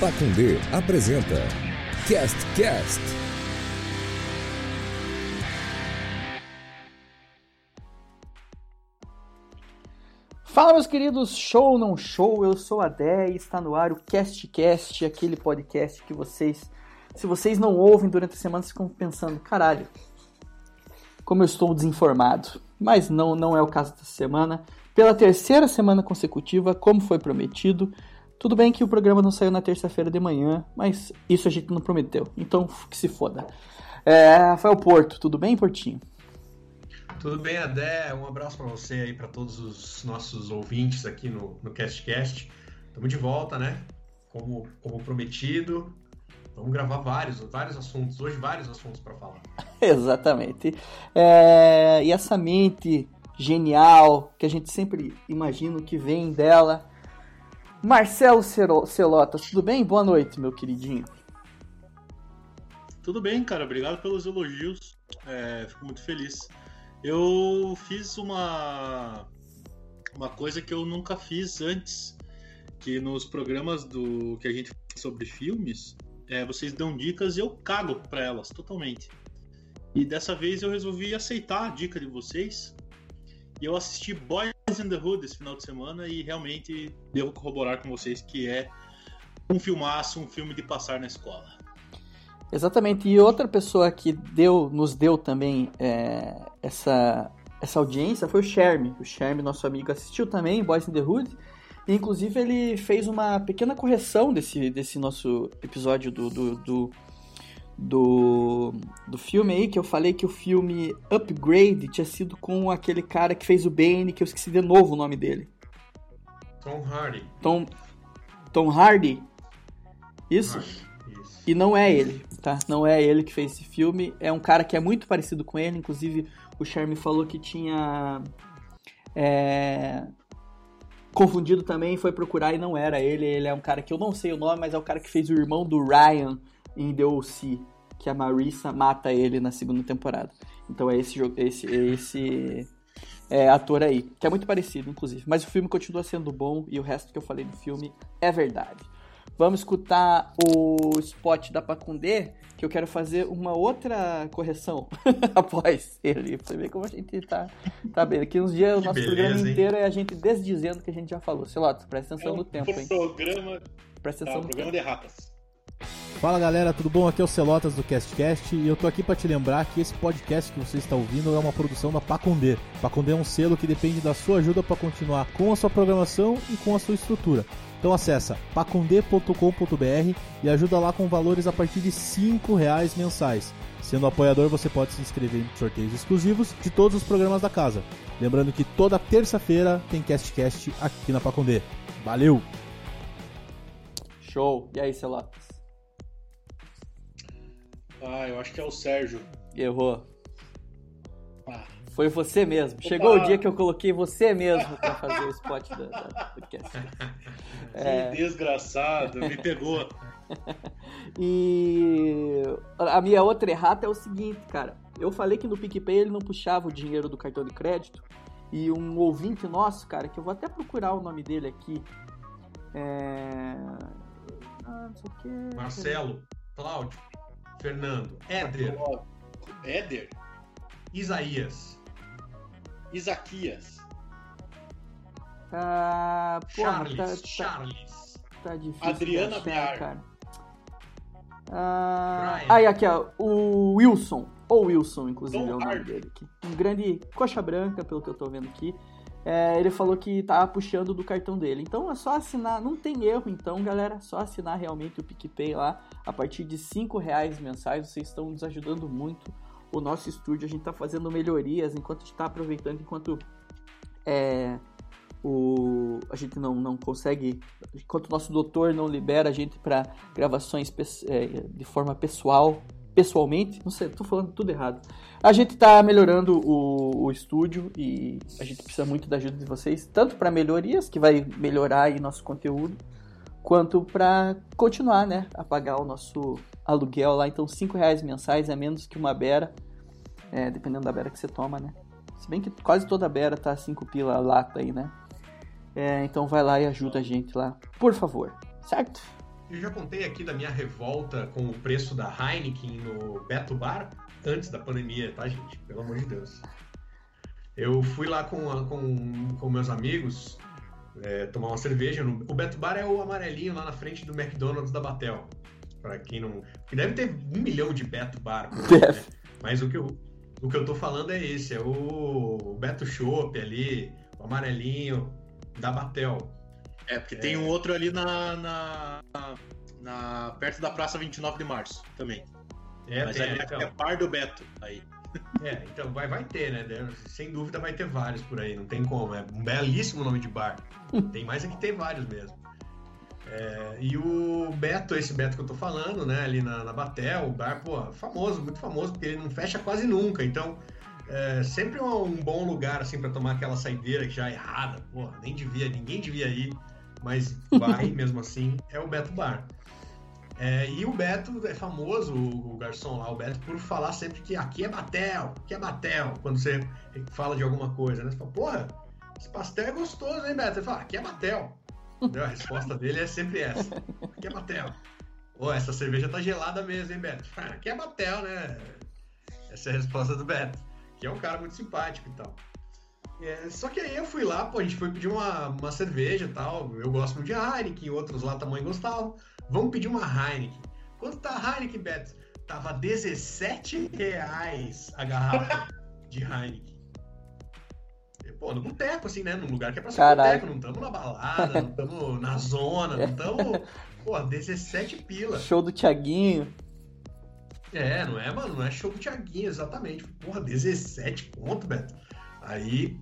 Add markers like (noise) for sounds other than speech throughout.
Pacundê apresenta Cast Cast. Fala meus queridos, show ou não show? Eu sou a Dé e está no ar o Cast Cast, aquele podcast que vocês, se vocês não ouvem durante a semana, ficam pensando, caralho, como eu estou desinformado. Mas não, não é o caso dessa semana. Pela terceira semana consecutiva, como foi prometido, tudo bem que o programa não saiu na terça-feira de manhã, mas isso a gente não prometeu. Então, que se foda. É, Rafael Porto, tudo bem, Portinho? Tudo bem, Adé? Um abraço para você aí, para todos os nossos ouvintes aqui no, no CastCast. Estamos de volta, né? Como, como prometido. Vamos gravar vários, vários assuntos. Hoje, vários assuntos para falar. (laughs) Exatamente. É, e essa mente genial que a gente sempre imagina que vem dela. Marcelo Celotas, tudo bem? Boa noite, meu queridinho. Tudo bem, cara. Obrigado pelos elogios. É, fico muito feliz. Eu fiz uma uma coisa que eu nunca fiz antes, que nos programas do que a gente sobre filmes, é, vocês dão dicas e eu cago para elas totalmente. E dessa vez eu resolvi aceitar a dica de vocês. E eu assisti Boys in the Hood esse final de semana e realmente devo corroborar com vocês que é um filmaço, um filme de passar na escola. Exatamente. E outra pessoa que deu, nos deu também é, essa, essa audiência foi o Sherme. O Sherme, nosso amigo, assistiu também Boys in the Hood. E, inclusive, ele fez uma pequena correção desse, desse nosso episódio do, do, do, do, do filme aí, que eu falei que o filme Upgrade tinha sido com aquele cara que fez o Bane, que eu esqueci de novo o nome dele. Tom Hardy. Tom, Tom Hardy? Isso? Isso. E não é ele, tá? Não é ele que fez esse filme. É um cara que é muito parecido com ele. Inclusive, o Charme falou que tinha. É, confundido também, foi procurar e não era ele. Ele é um cara que eu não sei o nome, mas é o cara que fez o irmão do Ryan em The O.C., que a Marissa mata ele na segunda temporada. Então é esse jogo, esse, esse é, ator aí, que é muito parecido, inclusive. Mas o filme continua sendo bom e o resto que eu falei do filme é verdade. Vamos escutar o spot da Pacundê, que eu quero fazer uma outra correção (laughs) após ele. Você vê como a gente tá, tá bem. Aqui uns dias, o nosso beleza, programa hein? inteiro é a gente desdizendo o que a gente já falou. Celoto, presta atenção É um no tempo, hein? programa, Presta tá, atenção no programa tempo. de ratas. Fala galera, tudo bom? Aqui é o Celotas do CastCast e eu tô aqui para te lembrar que esse podcast que você está ouvindo é uma produção da Pacondê. Pacondê é um selo que depende da sua ajuda para continuar com a sua programação e com a sua estrutura. Então acessa pacondê.com.br e ajuda lá com valores a partir de 5 reais mensais. Sendo apoiador, você pode se inscrever em sorteios exclusivos de todos os programas da casa. Lembrando que toda terça-feira tem CastCast aqui na Pacondê. Valeu! Show. E aí, Celotas? Ah, eu acho que é o Sérgio. Errou. Ah, Foi você mesmo. Chegou Opa. o dia que eu coloquei você mesmo pra fazer o spot da, da podcast. É. que desgraçado, me pegou. (laughs) E a minha outra errata é o seguinte, cara. Eu falei que no PicPay ele não puxava o dinheiro do cartão de crédito. E um ouvinte nosso, cara, que eu vou até procurar o nome dele aqui. É. Ah, não sei o que. Marcelo, Cláudio, Fernando, Éder, Éder, Isaías, Isaquias, Ah, porra, Charles, tá, tá, Charles. tá difícil. Adriana achar, Biar. cara. Ah, aí, aqui, ó. O Wilson. Ou Wilson, inclusive, Tom é o nome Hardy. dele aqui. Um grande coxa branca, pelo que eu tô vendo aqui. É, ele falou que tava puxando do cartão dele. Então é só assinar, não tem erro então, galera. É só assinar realmente o PicPay lá. A partir de 5 reais mensais, vocês estão nos ajudando muito. O nosso estúdio, a gente tá fazendo melhorias enquanto a gente tá aproveitando, enquanto é, o, a gente não, não consegue, enquanto o nosso doutor não libera a gente para gravações é, de forma pessoal, pessoalmente, não sei, tô falando tudo errado. A gente tá melhorando o, o estúdio e a gente precisa muito da ajuda de vocês, tanto para melhorias, que vai melhorar aí nosso conteúdo, quanto para continuar, né, a pagar o nosso aluguel lá. Então, 5 reais mensais é menos que uma bera, é, dependendo da bera que você toma, né? Se bem que quase toda bera tá 5 pila lata aí, né? É, então vai lá e ajuda a gente lá, por favor, certo? eu já contei aqui da minha revolta com o preço da Heineken no Beto Bar antes da pandemia, tá, gente? Pelo amor de Deus. Eu fui lá com, com, com meus amigos é, tomar uma cerveja. No... O Beto Bar é o amarelinho lá na frente do McDonald's da Batel. Pra quem não. Que deve ter um milhão de Beto Bar. Né? (laughs) Mas o que, eu, o que eu tô falando é esse: é o Beto Shop ali, o amarelinho da Batel. É, porque é... tem um outro ali na, na, na, perto da Praça 29 de Março também. É, Mas tem, é, então. é par do Beto aí. É, então vai, vai ter, né? Sem dúvida vai ter vários por aí, não tem como. É um belíssimo nome de bar. (laughs) Tem mais é que tem vários mesmo. É, e o Beto, esse Beto que eu tô falando, né, ali na, na Batel, o bar, pô, famoso, muito famoso, porque ele não fecha quase nunca. Então, é, sempre um, um bom lugar, assim, para tomar aquela saideira que já é errada, pô, nem devia, ninguém devia ir, mas vai (laughs) mesmo assim, é o Beto Bar. É, e o Beto é famoso, o, garçom lá, o Beto, por falar sempre que aqui é Batel, aqui é Batel, quando você fala de alguma coisa, né? Você fala, porra, esse pastel é gostoso, hein, Beto? Ele fala, aqui é Batel. A resposta dele é sempre essa, aqui é Batel. Pô, essa cerveja tá gelada mesmo, hein, Beto? Ah, aqui é Batel, né? Essa é a resposta do Beto, que é um cara muito simpático e tal. É, só que aí eu fui lá, pô, a gente foi pedir uma, uma cerveja e tal. Eu gosto muito de Heineken, outros lá também gostavam. Vamos pedir uma Heineken. Quanto tá a Heineken, Beto? Tava 17 reais a garrafa (laughs) de Heineken. Pô, no boteco, assim, né? Num lugar que é pra ser Caralho. boteco. Não estamos na balada, não estamos na zona, não estamos. (laughs) Pô, 17 pila. Show do Tiaguinho. É, não é, mano? Não é show do Tiaguinho, exatamente. Porra, 17 ponto, Beto. Aí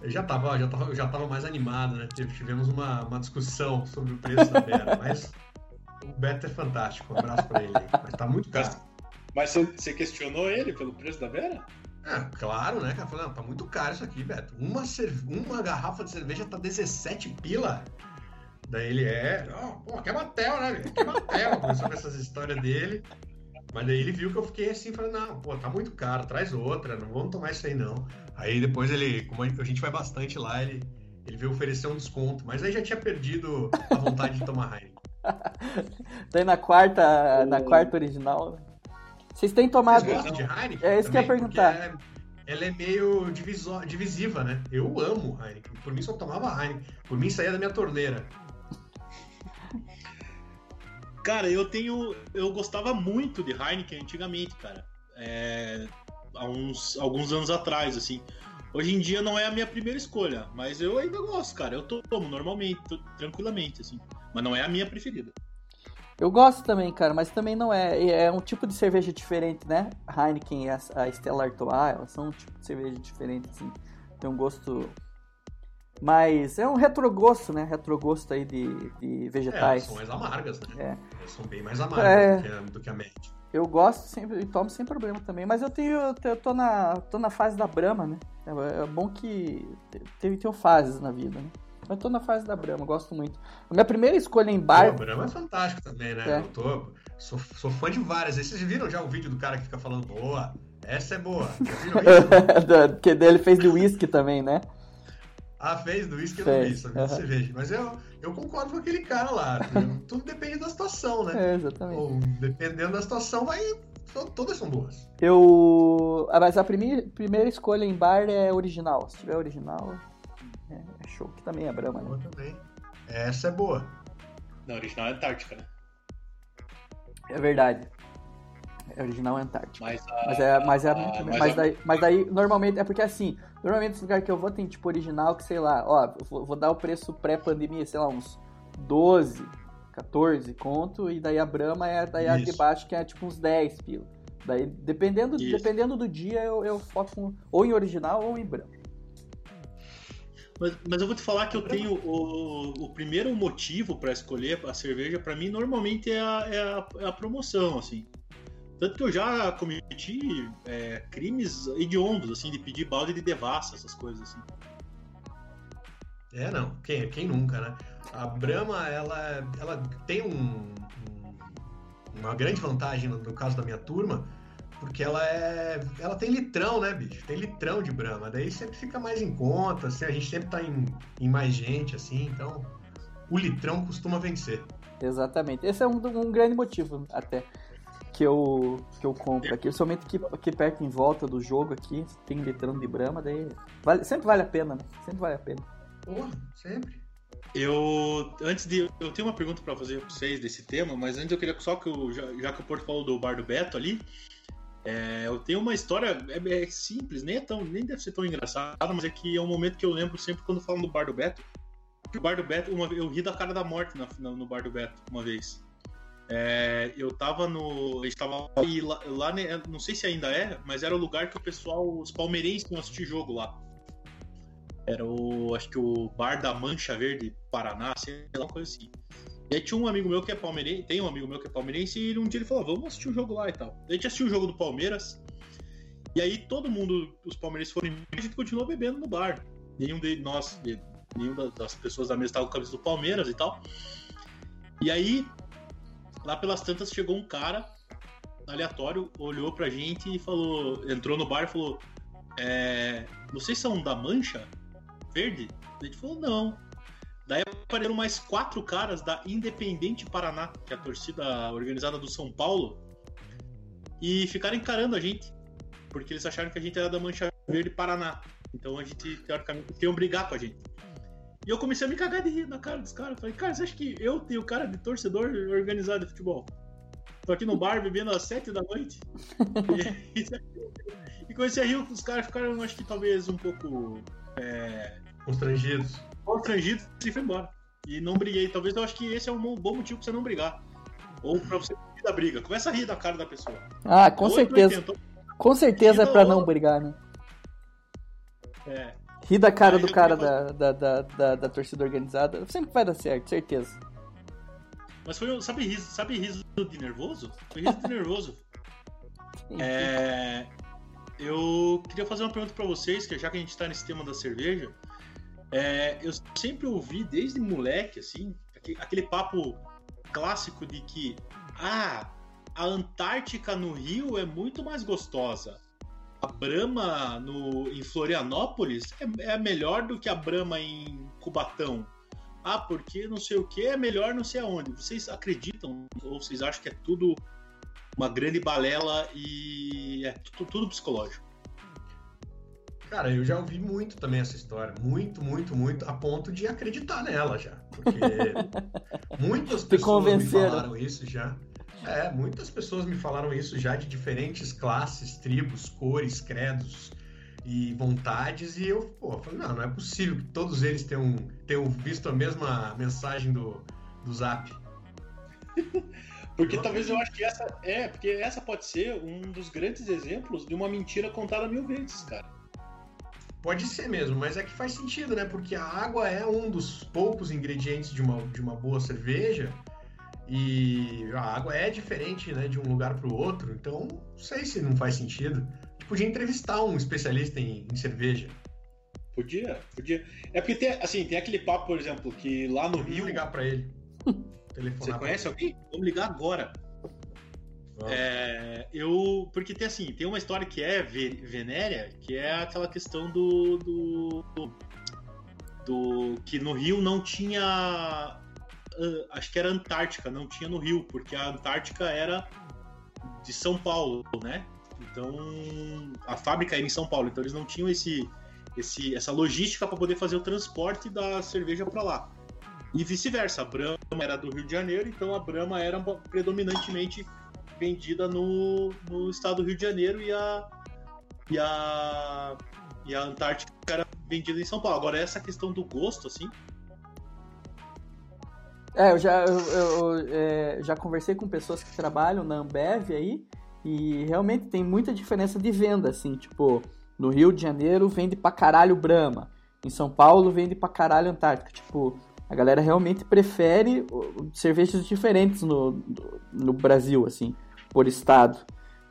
eu já tava, já tava, já tava mais animado, né? Tivemos uma, uma discussão sobre o preço da Vera, mas o Beto é fantástico, um abraço pra ele. Mas tá muito caro. Mas você questionou ele pelo preço da Vera? É, claro, né, cara? Falei, não, tá muito caro isso aqui, Beto. Uma, cerve... uma garrafa de cerveja tá 17 pila. Daí ele é, oh, pô, quer Matel, né? Quer Matel. Começou com essas histórias dele. Mas daí ele viu que eu fiquei assim, falei, não, pô, tá muito caro, traz outra, não vamos tomar isso aí não. Aí depois ele, como a gente vai bastante lá, ele, ele veio oferecer um desconto, mas aí já tinha perdido a vontade de tomar Heineken. (laughs) Daí na quarta, na quarta original. Vocês têm tomado. Vocês gostam de Heineken? É isso que eu ia perguntar. É, ela é meio diviso, divisiva, né? Eu amo Heineken. Por mim só tomava Heineken. Por mim saía da minha torneira. Cara, eu tenho. Eu gostava muito de Heineken antigamente, cara. É, há uns alguns anos atrás, assim. Hoje em dia não é a minha primeira escolha, mas eu ainda gosto, cara. Eu tomo normalmente, tranquilamente, assim. Mas não é a minha preferida. Eu gosto também, cara, mas também não é. É um tipo de cerveja diferente, né? Heineken e a, a Stella Artois, elas são um tipo de cerveja diferente, assim. Tem um gosto. Mas é um retrogosto, né? Retrogosto aí de, de vegetais. É, são mais amargas, né? É. Elas são bem mais amargas é... do, que a, do que a média. Eu gosto sempre e tomo sem problema também. Mas eu tenho. Eu tô na, tô na fase da Brahma, né? É, é bom que teve, tem fases na vida, né? Mas tô na fase da Brahma, gosto muito. A minha primeira escolha em bar. O Brahma é fantástico também, né? É. Eu tô, sou, sou fã de várias. Vocês viram já o vídeo do cara que fica falando, boa, essa é boa. (laughs) que dele fez de whisky também, né? Ah, fez do uísque eu não vi uhum. cerveja. Mas eu, eu concordo com aquele cara lá. (laughs) Tudo depende da situação, né? É, exatamente. Ou, dependendo da situação, vai. Todas são boas. Eu. Ah, mas a primeira, primeira escolha em bar é original. Se tiver original, é, é show. Que também é Brahma, né? Boa também. Essa é boa. Não, original é Antártica, né? É verdade. É original Antártica. Mas, a, mas é, mas é, a, mas, mas, daí, mas daí normalmente é porque assim, normalmente esse lugar que eu vou tem tipo original que sei lá, ó, vou, vou dar o preço pré-pandemia, sei lá, uns 12, 14 conto e daí a Brahma é daí a de baixo que é tipo uns 10 pila. Daí dependendo, dependendo do dia eu, eu foco ou em original ou em Brahma. Mas, mas eu vou te falar que eu tenho o, o primeiro motivo para escolher a cerveja, para mim, normalmente é a, é a, é a promoção, assim. Tanto que eu já cometi é, crimes hediondos, assim, de pedir balde de devassa, essas coisas assim. É, não. Quem, quem nunca, né? A Brahma, ela, ela tem um, um, uma grande vantagem no, no, caso da minha turma, porque ela é. Ela tem litrão, né, bicho? Tem litrão de Brahma. Daí sempre fica mais em conta, assim, a gente sempre tá em, em mais gente, assim, então o litrão costuma vencer. exatamente. Esse é um, um grande motivo até que eu, que eu compro aqui. Somente que aqui perto em volta do jogo aqui, tem litrão de Brahma, daí vale, sempre vale a pena, né? Sempre vale a pena. Porra, sempre. Eu, antes de. Eu tenho uma pergunta para fazer pra vocês desse tema, mas antes eu queria só que eu, já, já que o Porto falou do bar do Beto ali, é, eu tenho uma história é, é, simples, nem é tão, nem deve ser tão engraçada, mas é que é um momento que eu lembro sempre quando falam do bar do Beto. O bar do Beto, uma, eu ri da cara da morte na, no bar do Beto uma vez. É, eu tava no. A gente tava lá, lá, não sei se ainda é, mas era o lugar que o pessoal, os palmeirenses iam assistir jogo lá. Era o. Acho que o Bar da Mancha Verde, Paraná, sei lá, uma coisa assim. E aí tinha um amigo meu que é palmeirense, tem um amigo meu que é palmeirense, e um dia ele falou: vamos assistir o um jogo lá e tal. A gente assistiu o jogo do Palmeiras, e aí todo mundo, os palmeirenses foram embora, a gente continuou bebendo no bar. Nenhum de nós, nenhum das pessoas da mesa estava com a camisa do Palmeiras e tal. E aí Lá pelas tantas chegou um cara aleatório, olhou pra gente e falou, entrou no bar e falou: é, Vocês são da Mancha Verde? A gente falou: Não. Daí apareceram mais quatro caras da Independente Paraná, que é a torcida organizada do São Paulo, e ficaram encarando a gente, porque eles acharam que a gente era da Mancha Verde Paraná. Então a gente, teoricamente, queriam brigar com a gente. E eu comecei a me cagar de rir na cara dos caras. Falei, cara, você acha que eu tenho cara de torcedor organizado de futebol? Tô aqui no bar bebendo às sete da noite. (laughs) e, e comecei a rir, os caras ficaram, acho que talvez um pouco. É... Constrangidos. Constrangidos e foi embora. E não briguei. Talvez eu acho que esse é um bom motivo pra você não brigar. Ou pra você rir da briga. Começa a rir da cara da pessoa. Ah, com certeza. Com certeza é pra não brigar, né? É. Ri da cara do cara da, da, da, da, da torcida organizada. Sempre vai dar certo, certeza. Mas foi, sabe riso, sabe riso de nervoso? Foi riso de (laughs) nervoso. é, eu queria fazer uma pergunta para vocês, que já que a gente tá nesse tema da cerveja, é, eu sempre ouvi desde moleque, assim, aquele, papo clássico de que, ah, a Antártica no Rio é muito mais gostosa a Brahma no, em Florianópolis é, é melhor do que a Brahma em Cubatão. Ah, porque não sei o que é melhor não sei aonde. Vocês acreditam ou vocês acham que é tudo uma grande balela e é tudo, tudo psicológico? Cara, eu já ouvi muito também essa história. Muito, muito, muito, a ponto de acreditar nela já. Porque (laughs) muitas pessoas me falaram isso já. É, muitas pessoas me falaram isso já de diferentes classes, tribos, cores, credos e vontades, e eu, pô, falei, não, não é possível que todos eles tenham, tenham visto a mesma mensagem do, do Zap. (laughs) porque talvez eu acho que essa é, porque essa pode ser um dos grandes exemplos de uma mentira contada mil vezes, cara. Pode ser mesmo, mas é que faz sentido, né? Porque a água é um dos poucos ingredientes de uma, de uma boa cerveja e a água é diferente né, de um lugar para o outro, então não sei se não faz sentido. A gente podia entrevistar um especialista em, em cerveja. Podia, podia. É porque tem, assim, tem aquele papo, por exemplo, que lá no Rio. Vamos ligar para ele. (laughs) Você conhece alguém? Vamos ligar agora. É, eu. Porque tem assim, tem uma história que é venérea, que é aquela questão do, do, do, do. que no Rio não tinha uh, acho que era Antártica, não tinha no Rio, porque a Antártica era de São Paulo, né? Então a fábrica era em São Paulo, então eles não tinham esse, esse essa logística para poder fazer o transporte da cerveja para lá. E vice-versa, a Brahma era do Rio de Janeiro, então a Brahma era predominantemente vendida no, no estado do Rio de Janeiro e a, e a, e a Antártica era vendida em São Paulo. Agora, essa questão do gosto, assim, é, eu já, eu, eu é, já conversei com pessoas que trabalham na Ambev aí e realmente tem muita diferença de venda, assim, tipo, no Rio de Janeiro vende pra caralho Brahma, em São Paulo vende pra caralho Antártica, tipo, a galera realmente prefere cervejas diferentes no, no Brasil, assim, por estado.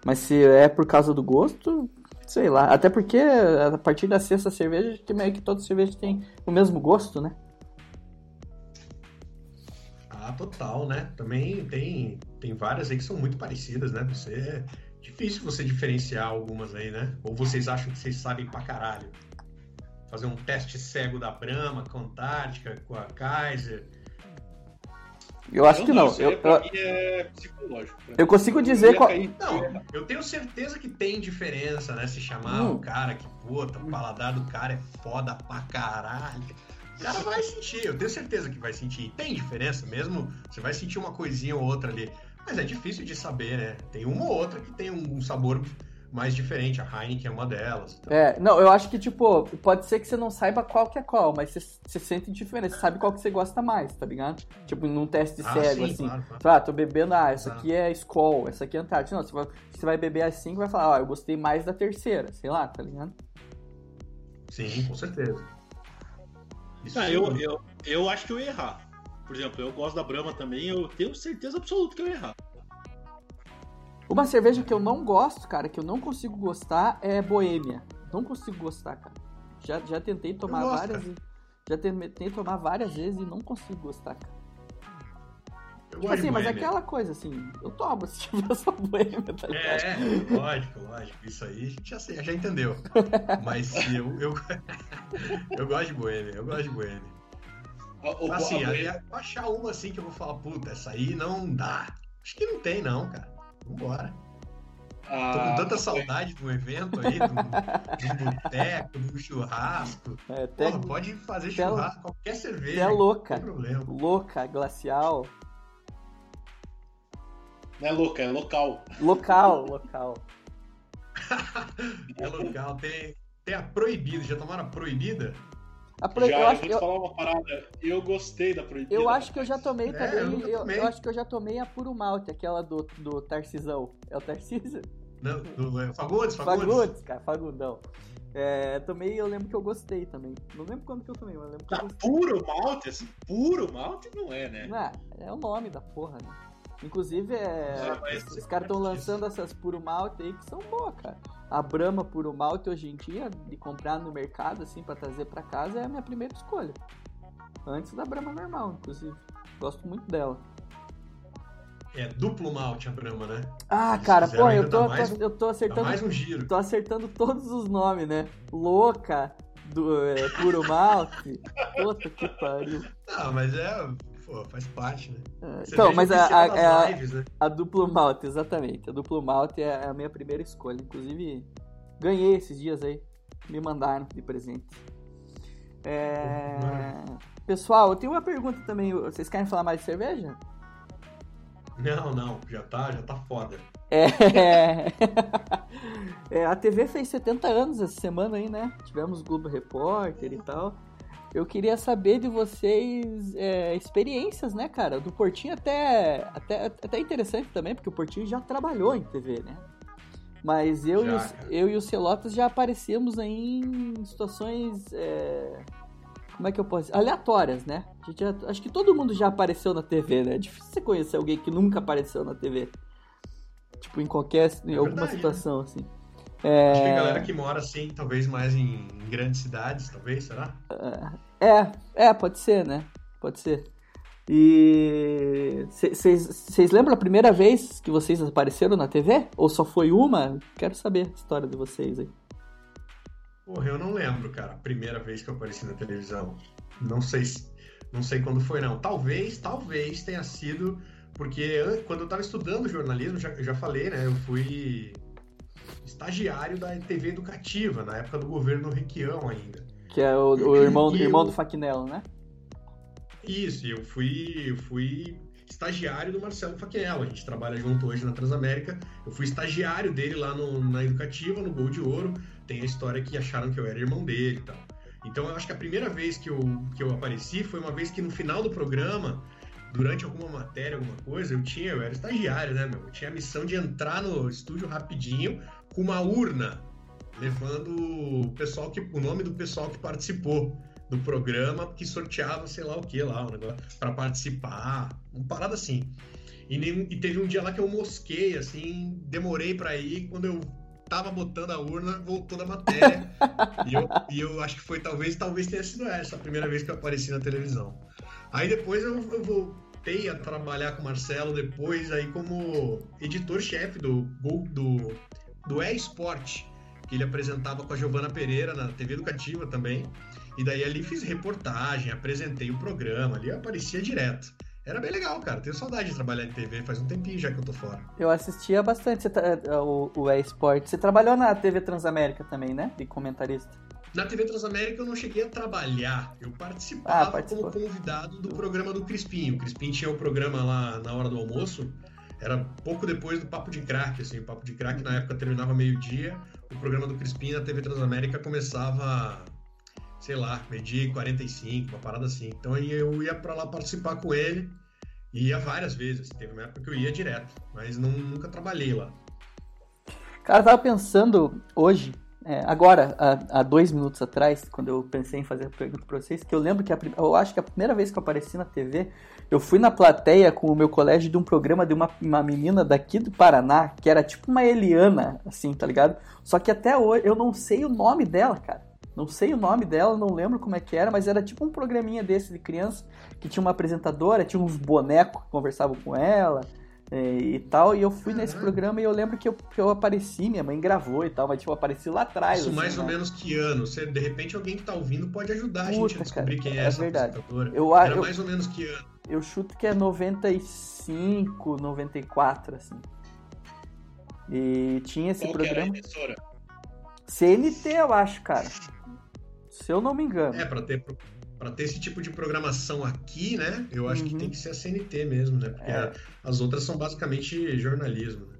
Mas se é por causa do gosto, sei lá. Até porque a partir da sexta cerveja, meio que toda cerveja tem o mesmo gosto, né? Ah, total, né? Também tem, tem várias aí que são muito parecidas, né? Você é difícil você diferenciar algumas aí, né? Ou vocês acham que vocês sabem pra caralho? Fazer um teste cego da Brahma com a Antártica, com a Kaiser. Eu acho que não. isso Eu, eu, mim é psicológico. Pra eu consigo Eu dizer qual. Não, eu tenho certeza que tem diferença, né? Se chamar Hum. um cara que, puta, o paladar do cara é foda pra caralho. O cara vai sentir, eu tenho certeza que vai sentir. E tem diferença mesmo, você vai sentir uma coisinha ou outra ali. Mas é difícil de saber, né? Tem uma ou outra que tem um sabor mais diferente. A Heineken é uma delas. Então, É, não, eu acho que, tipo, pode ser que você não saiba qual que é qual, mas você, você sente diferença, você sabe qual que você gosta mais, tá ligado? Tipo, num teste Ah, cego, sim, assim. claro, claro. Ah, tô bebendo, ah, essa Ah. aqui é Skol, essa aqui é Antártica. Não, você vai, você vai beber assim e vai falar, ó, eu gostei mais da terceira, sei lá, tá ligado? Sim, com certeza. Isso Ah, eu, eu, eu acho que eu ia errar. Por exemplo, eu gosto da Brahma também, eu tenho certeza absoluta que eu ia errar. Uma cerveja que eu não gosto, cara, que eu não consigo gostar é Boêmia. Não consigo gostar, cara. Já, já tentei tomar gosto, várias e- Já tentei tomar várias vezes e não consigo gostar, cara. eu Tipo assim, mas é Boêmia. aquela coisa assim, eu tomo (laughs) se tiver só Boêmia, tá ligado? É, lógico, lógico. Isso aí a gente já, sei- já entendeu. Mas eu, eu, (laughs) eu gosto de Boêmia, eu gosto de Boêmia. O- o- Assim, a- achar uma assim que eu vou falar, puta, essa aí não dá. Acho que não tem, não, cara. Vambora. a- Tô com tanta saudade de um evento aí, de um, boteco, de um churrasco. É, até, Porra, pode fazer churrasco, qualquer cerveja. até louca. Não tem problema. Louca, glacial. Não é louca, é local. Local, local. (laughs) É local. Tem, tem a proibida. Já tomaram a proibida? A pro- já, eu, eu, acho, vou te eu, falar uma parada. Eu gostei da proibida. eu acho que eu já tomei É, também. eu Eu, tomei. eu acho que eu já tomei a puro malte, aquela do, do Tarcisão. É o Tarcísio? Não, do, é, Fagundes, Fagundes. Fagundes, cara, Fagundão. É, tomei eu lembro que eu gostei também. Não lembro quando que eu tomei, mas eu lembro que eu Tá, gostei. puro malte, assim, puro malte não é, né? Ah, é o nome da porra, né? Inclusive, é, Ah, mas- os caras estão lançando essas puro malte aí que são boas, cara. A Brahma puro malte hoje em dia, de comprar no mercado, assim, pra trazer pra casa, é a minha primeira escolha. Antes da Brahma normal, inclusive. Gosto muito dela. É duplo malte a Brahma, né? Ah, Eles cara, pô, eu tô, mais- eu tô acertando. mais um giro. Tô acertando todos os nomes, né? Louca, do é, puro malte. Puta que pariu. Não, mas é. Pô, faz parte, né? É, Você Então, mas a, a, é a, lives, né? a duplo malte, exatamente. A duplo malte é a minha primeira escolha. Inclusive, ganhei esses dias aí. Me mandaram de presente. É... Pessoal, eu tenho uma pergunta também. Vocês querem falar mais de cerveja? Não, não, já tá, já tá foda. É... (laughs) é, a TV fez 70 anos essa semana aí, né? Tivemos Globo Repórter e tal. Eu queria saber de vocês é, experiências, né, cara? Do Portinho até, até, até interessante também, porque o Portinho já trabalhou em TV, né? Mas eu, Já, e, os, eu e o Celotas já aparecemos aí em situações. é, como é que eu posso dizer? Aleatórias, né? Já- acho que todo mundo já apareceu na TV, né? É difícil você conhecer alguém que nunca apareceu na TV. Tipo, em qualquer. em É alguma verdade, situação, assim. Acho que É, a galera que mora assim, talvez mais em, em grandes cidades, talvez, será? é, é, pode ser, né? Pode ser. E. Vocês lembram a primeira vez que vocês apareceram na TV? Ou só foi uma? Quero saber a história de vocês aí. Porra, eu não lembro, cara, a primeira vez que eu apareci na televisão. Não sei se- não sei quando foi, não. Talvez, talvez tenha sido porque an- quando eu tava estudando jornalismo, já, já falei, né? Eu fui estagiário da TV educativa, na época do governo Requião ainda. Que é o, o irmão, E irmão eu- do Faquinello, né? Isso, eu fui, eu fui estagiário do Marcelo Faquinello. A gente trabalha junto hoje na Transamérica. Eu fui estagiário dele lá no- na Educativa, no Gol de Ouro. Tem a história que acharam que eu era irmão dele e tal. Então eu acho que a primeira vez que eu, que eu apareci foi uma vez que no final do programa, durante alguma matéria, alguma coisa, eu tinha, eu era estagiário, né, meu? Eu tinha a missão de entrar no estúdio rapidinho com uma urna, levando o pessoal que, o nome do pessoal que participou do programa, que sorteava, sei lá o que lá, um negócio, pra participar, uma parada assim. E, nem- e teve um dia lá que eu mosquei, assim, demorei pra ir, quando eu tava botando a urna, voltou da matéria. (laughs) e, eu, e eu acho que foi talvez, talvez tenha sido essa a primeira vez que eu apareci na televisão. Aí depois eu, eu voltei a trabalhar com o Marcelo depois aí como editor-chefe do do, do E-Sport, que ele apresentava com a Giovana Pereira na TV Educativa também. E daí ali fiz reportagem, apresentei o programa, ali aparecia direto. Era bem legal, cara. Tenho saudade de trabalhar em TV, faz um tempinho já que eu tô fora. Eu assistia bastante o, o eSport. Você trabalhou na TV Transamérica também, né? De comentarista. Na TV Transamérica eu não cheguei a trabalhar, eu participava Ah, como convidado do programa do Crispim. O Crispim tinha um programa lá na hora do almoço, era pouco depois do Papo de Crack, assim, o Papo de Crack na época terminava meio-dia, o programa do Crispim na TV Transamérica começava, sei lá, meio-dia e 45, uma parada assim. Então aí eu ia pra lá participar com ele, e ia várias vezes, teve uma época que eu ia direto, mas não- nunca trabalhei lá. Cara, eu tava pensando hoje, é, agora, há, há dois minutos atrás, quando eu pensei em fazer a pergunta pra vocês, que eu lembro que a, eu acho que a primeira vez que eu apareci na TV, eu fui na plateia com o meu colégio de um programa de uma, uma menina daqui do Paraná, que era tipo uma Eliana, assim, tá ligado? Só que até hoje eu não sei o nome dela, cara. Não sei o nome dela, não lembro como é que era, mas era tipo um programinha desse de criança, que tinha uma apresentadora, tinha uns bonecos que conversavam com ela é, e tal. E eu fui nesse programa e eu lembro que eu, que eu apareci, minha mãe gravou e tal, mas tipo, eu apareci lá atrás. Isso assim, mais ou né? menos que ano? Você, de repente alguém que tá ouvindo pode ajudar a gente Puta, a descobrir cara, quem é, é essa verdade. apresentadora. Eu, Era eu, mais ou menos que ano? eu chuto que é 95, 94, assim. E tinha esse Qual que era a programa. emissora? CNT, eu acho, cara. Se eu não me engano. É, pra ter, pra ter esse tipo de programação aqui, né? Eu acho que Uhum. tem que ser a CNT mesmo, né? Porque É. a- as outras são basicamente jornalismo. né?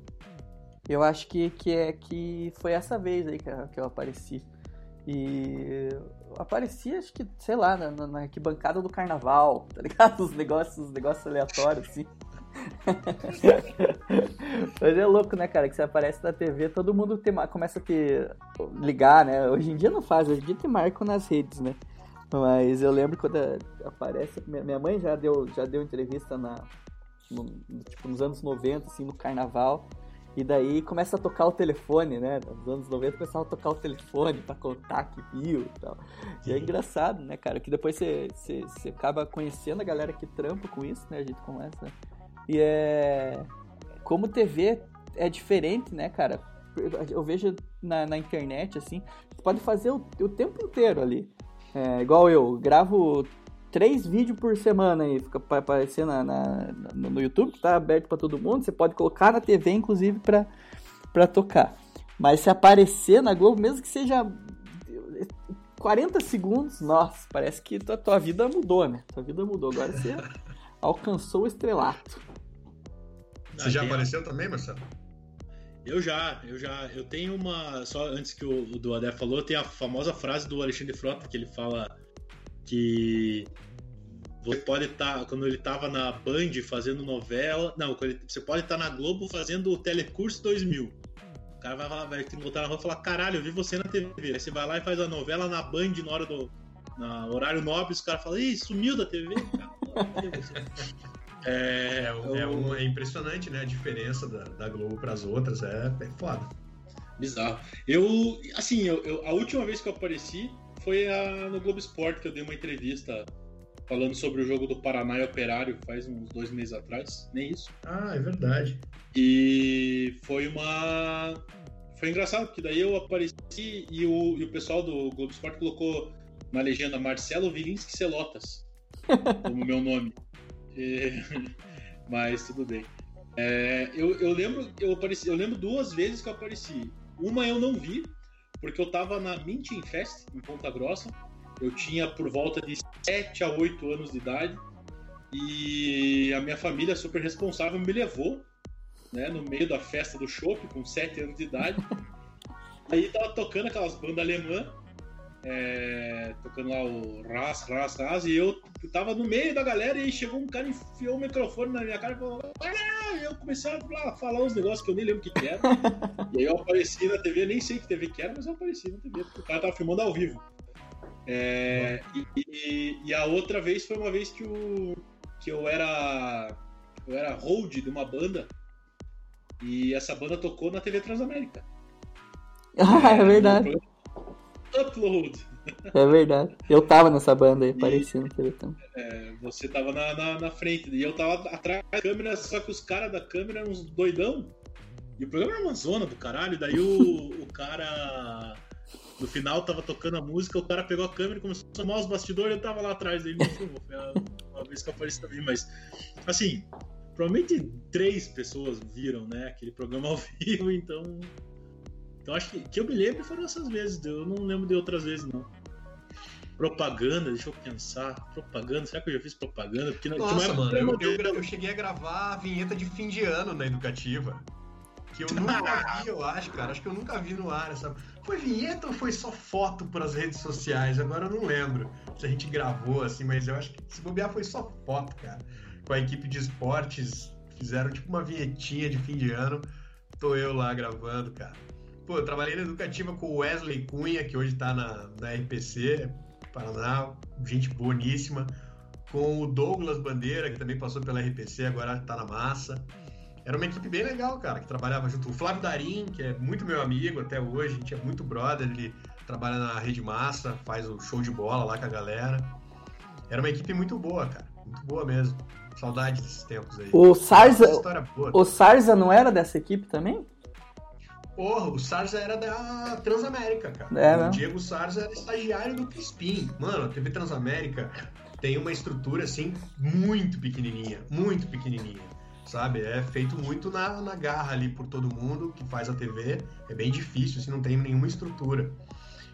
Eu acho que, que, é, que foi essa vez aí que, eu- que eu apareci. E apareci, acho que, sei lá, na, na, na arquibancada do carnaval, (laughs) tá ligado? Os negócios, os negócios aleatórios, assim. (laughs) Mas é louco, né, cara? Que você aparece na TV, todo mundo tem, começa a ter. ligar, né? Hoje em dia não faz, hoje em dia tem marco nas redes, né? Mas eu lembro quando aparece. Minha mãe já deu, já deu entrevista na, no- tipo, nos anos 90, assim, no carnaval. E daí começa a tocar o telefone, né? Nos anos 90 começava a tocar o telefone pra contar que viu e tal. E é engraçado, né, cara? Que depois você, você, você acaba conhecendo a galera que trampa com isso, né? A gente começa. né? E é. Como TV é diferente, né, cara? Eu vejo na, na internet, assim, você pode fazer o, o tempo inteiro ali. É, igual eu, gravo três vídeos por semana aí, fica pa- aparecendo na, na- no YouTube, que tá aberto pra todo mundo. Você pode colocar na TV, inclusive, pra, pra tocar. Mas se aparecer na Globo, mesmo que seja 40 segundos, nossa, parece que tua, tua vida mudou, né? Tua vida mudou. Agora você (laughs) alcançou o estrelato. Você já apareceu também, Marcelo? Eu já, eu já. Eu tenho uma. Só antes que o, o do Adé falou, tem a famosa frase do Alexandre Frota que ele fala que você pode estar. quando ele tava na Band fazendo novela. Não, você pode estar na Globo fazendo o Telecurso 2000. O cara vai, falar, vai ter que voltar na rua e falar: caralho, eu vi você na TV. Aí você vai lá e faz a novela na Band na hora do. Na horário nobre, os caras falam: ih, sumiu da TV. Cara? É, É, um- é, um- é impressionante, né? A diferença da, da Globo pras outras. É, é foda. Bizarro. Eu, assim, eu, eu- a última vez que eu apareci foi a- no Globo Esporte, que eu dei uma entrevista falando sobre o jogo do Paraná e Operário faz uns dois meses atrás, nem isso. Ah, é verdade. E foi uma. Foi engraçado, porque daí eu apareci e o, e o pessoal do Globo Esporte colocou na legenda Marcelo Vilinski Celotas (laughs) como meu nome. E- (laughs) Mas tudo bem. É, eu, eu lembro, eu apareci, eu lembro duas vezes que eu apareci. Uma eu não vi, porque eu tava na Minting Fest em Ponta Grossa. Eu tinha por volta de 7 a 8 anos de idade. E a minha família super responsável me levou né, no meio da festa do shopping com 7 anos de idade. (laughs) Aí tava tocando aquelas bandas alemãs, é, tocando lá o Ras, Ras, Ras, e eu tava no meio da galera e chegou um cara e enfiou o microfone na minha cara e falou: "Ah!" E eu comecei a falar, falar uns negócios que eu nem lembro o que, que era. (laughs) e aí eu apareci na TV, nem sei que TV que era, mas eu apareci na TV, porque o cara tava filmando ao vivo. É, e, e- a outra vez foi uma vez que, o, que eu era eu era hold de uma banda e essa banda tocou na TV Transamérica. Ah, (laughs) é verdade. Upload. É verdade. Eu tava nessa banda aí, na TV também. É, você tava na, na, na frente e eu tava atrás da câmera, só que os caras da câmera eram uns doidão. E o programa era uma zona do caralho, daí o, o cara No final tava tocando a música, o cara pegou a câmera e começou a tomar os bastidores, eu tava lá atrás dele filmou. Foi uma vez que eu apareci também, mas assim, provavelmente três pessoas viram, né, aquele programa ao (laughs) vivo, então. Então acho que, que eu me lembro foram essas vezes, eu não lembro de outras vezes, não. Propaganda, deixa eu pensar. Propaganda, será que eu já fiz propaganda? Porque Nossa, mano, eu, eu, eu, cheguei a gravar a vinheta de fim de ano na educativa. Que eu nunca (laughs) vi, eu acho, cara. Acho que eu nunca vi no ar. Sabe? Foi vinheta ou foi só foto para as redes sociais? Agora eu não lembro se a gente gravou assim, mas eu acho que se bobear foi só foto, cara. Com a equipe de esportes, fizeram tipo uma vinhetinha de fim de ano. Tô eu lá gravando, cara. Pô, eu trabalhei na educativa com o Wesley Cunha, que hoje tá na, na RPC, Paraná, gente boníssima. Com o Douglas Bandeira, que também passou pela RPC, agora tá na massa. Era uma equipe bem legal, cara, que trabalhava junto. O Flávio Darim, que é muito meu amigo até hoje, a gente é muito brother, ele trabalha na Rede Massa, faz o show de bola lá com a galera. Era uma equipe muito boa, cara, muito boa mesmo. Saudade desses tempos aí. O Sarza, o Sarza não era dessa equipe também? Porra, o Sarza era da Transamérica, cara. É, o né? Diego Sarza era estagiário do Crispim. Mano, a TV Transamérica tem uma estrutura, assim, muito pequenininha. Muito pequenininha, sabe? É feito muito na, na garra ali por todo mundo que faz a TV. É bem difícil, assim, não tem nenhuma estrutura.